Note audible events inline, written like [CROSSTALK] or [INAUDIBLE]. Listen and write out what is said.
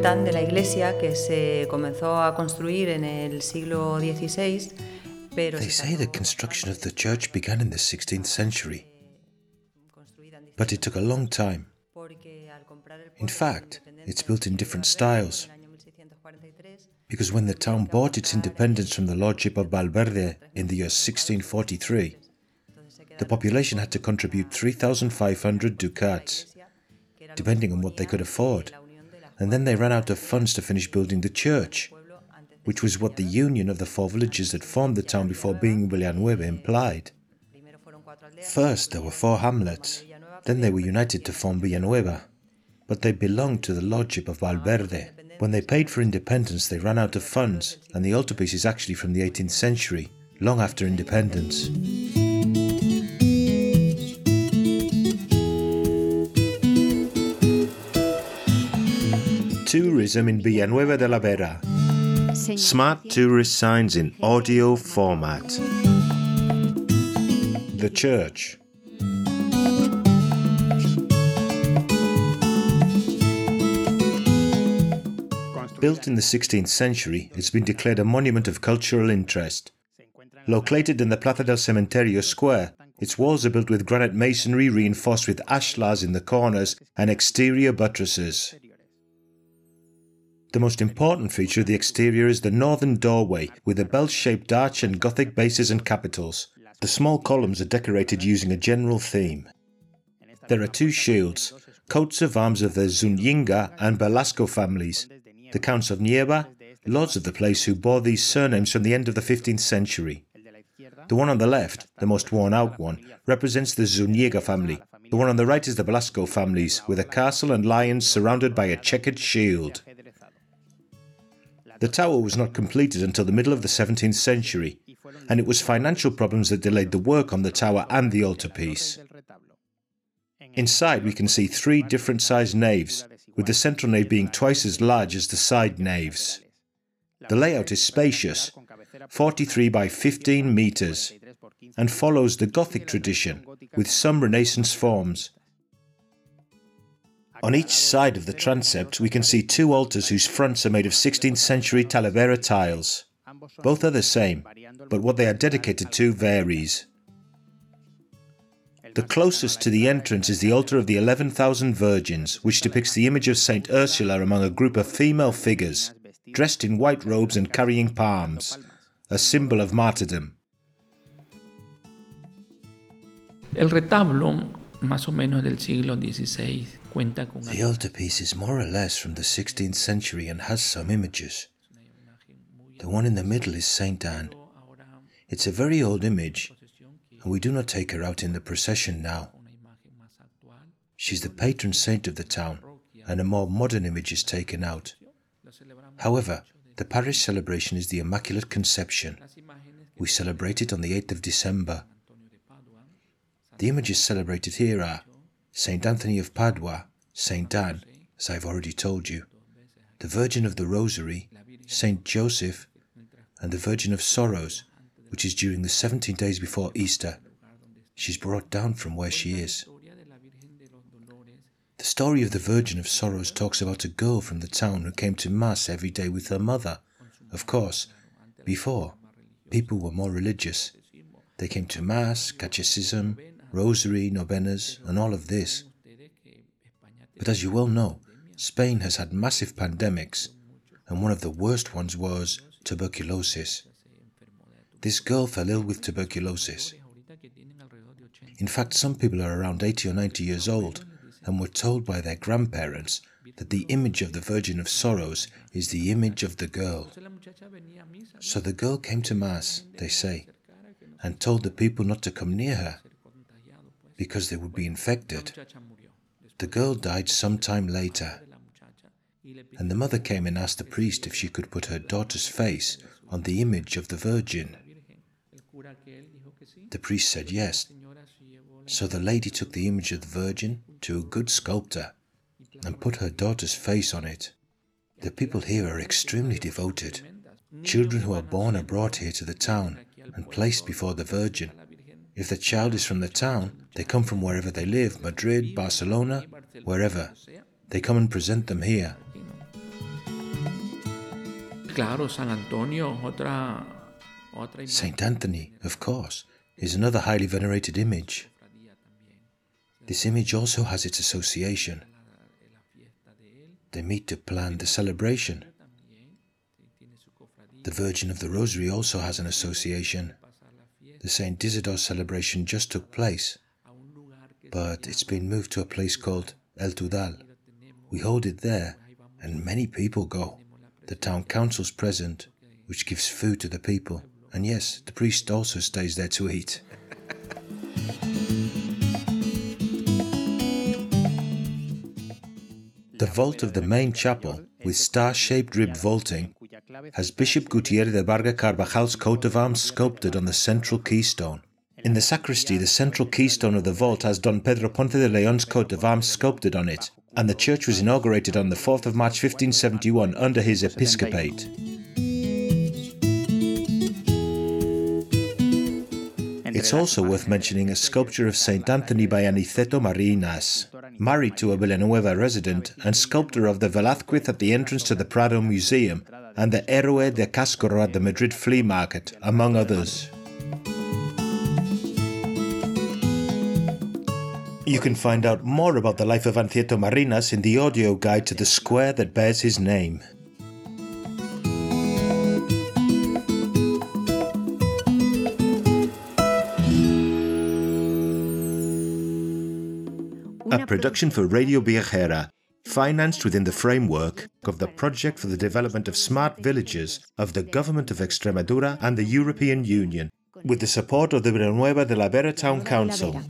cuentan de la iglesia que se comenzó a construir en el siglo XVI, pero They say the construction of the church began in the 16th century, but it took a long time. In fact, it's built in different styles. Because when the town bought its independence from the lordship of Valverde in the year 1643, the population had to contribute 3,500 ducats, depending on what they could afford. And then they ran out of funds to finish building the church, which was what the union of the four villages that formed the town before being Villanueva implied. First, there were four hamlets, then they were united to form Villanueva, but they belonged to the lordship of Valverde. When they paid for independence, they ran out of funds, and the altarpiece is actually from the 18th century, long after independence. Tourism in Villanueva de la Vera. Smart tourist signs in audio format. The church. Built in the 16th century, it's been declared a monument of cultural interest. Located in the Plaza del Cementerio square, its walls are built with granite masonry reinforced with ashlars in the corners and exterior buttresses. The most important feature of the exterior is the northern doorway with a bell shaped arch and Gothic bases and capitals. The small columns are decorated using a general theme. There are two shields, coats of arms of the Zuniga and Velasco families, the Counts of Nieva, lords of the place who bore these surnames from the end of the 15th century. The one on the left, the most worn out one, represents the Zuniga family. The one on the right is the Velasco families, with a castle and lions surrounded by a checkered shield. The tower was not completed until the middle of the 17th century, and it was financial problems that delayed the work on the tower and the altarpiece. Inside, we can see three different sized naves, with the central nave being twice as large as the side naves. The layout is spacious, 43 by 15 metres, and follows the Gothic tradition with some Renaissance forms. On each side of the transept, we can see two altars whose fronts are made of 16th century Talavera tiles. Both are the same, but what they are dedicated to varies. The closest to the entrance is the altar of the 11,000 Virgins, which depicts the image of Saint Ursula among a group of female figures, dressed in white robes and carrying palms, a symbol of martyrdom. El retablo, más o menos del siglo XVI, cuenta con The altarpiece is more or less from the 16th century and has some images. The one in the middle is Saint Anne. It's a very old image, and we do not take her out in the procession now. She's the patron saint of the town, and a more modern image is taken out. However, the parish celebration is the Immaculate Conception. We celebrate it on the 8th of December. The images celebrated here are Saint Anthony of Padua, Saint Anne, as I've already told you, the Virgin of the Rosary, Saint Joseph, and the Virgin of Sorrows, which is during the 17 days before Easter. She's brought down from where she is. The story of the Virgin of Sorrows talks about a girl from the town who came to Mass every day with her mother. Of course, before, people were more religious. They came to Mass, catechism, rosary, novenas, and all of this. But as you well know, Spain has had massive pandemics, and one of the worst ones was tuberculosis. This girl fell ill with tuberculosis. In fact, some people are around 80 or 90 years old and were told by their grandparents that the image of the Virgin of Sorrows is the image of the girl. So the girl came to Mass, they say, and told the people not to come near her because they would be infected. The girl died some time later, and the mother came and asked the priest if she could put her daughter's face on the image of the Virgin. The priest said yes. So the lady took the image of the Virgin to a good sculptor and put her daughter's face on it. The people here are extremely devoted. Children who are born are brought here to the town and placed before the Virgin. If the child is from the town, they come from wherever they live Madrid, Barcelona, wherever. They come and present them here. Claro, San Antonio, otra, otra Saint Anthony, of course, is another highly venerated image. This image also has its association. They meet to plan the celebration. The Virgin of the Rosary also has an association. The St. Isidore celebration just took place, but it's been moved to a place called El Tudal. We hold it there, and many people go. The town council's present, which gives food to the people. And yes, the priest also stays there to eat. [LAUGHS] the vault of the main chapel, with star shaped ribbed vaulting, has Bishop Gutierrez de Varga Carvajal's coat of arms sculpted on the central keystone. In the sacristy, the central keystone of the vault has Don Pedro Ponce de Leon's coat of arms sculpted on it, and the church was inaugurated on the 4th of March 1571 under his episcopate. It's also worth mentioning a sculpture of St. Anthony by Aniceto Marinas, married to a Villanueva resident and sculptor of the Velázquez at the entrance to the Prado Museum and the Héroe de Cascorro at the Madrid Flea Market, among others. You can find out more about the life of Aniceto Marinas in the audio guide to the square that bears his name. A production for Radio Viajera, financed within the framework of the Project for the Development of Smart Villages of the Government of Extremadura and the European Union, with the support of the Villanueva de la Vera Town Council.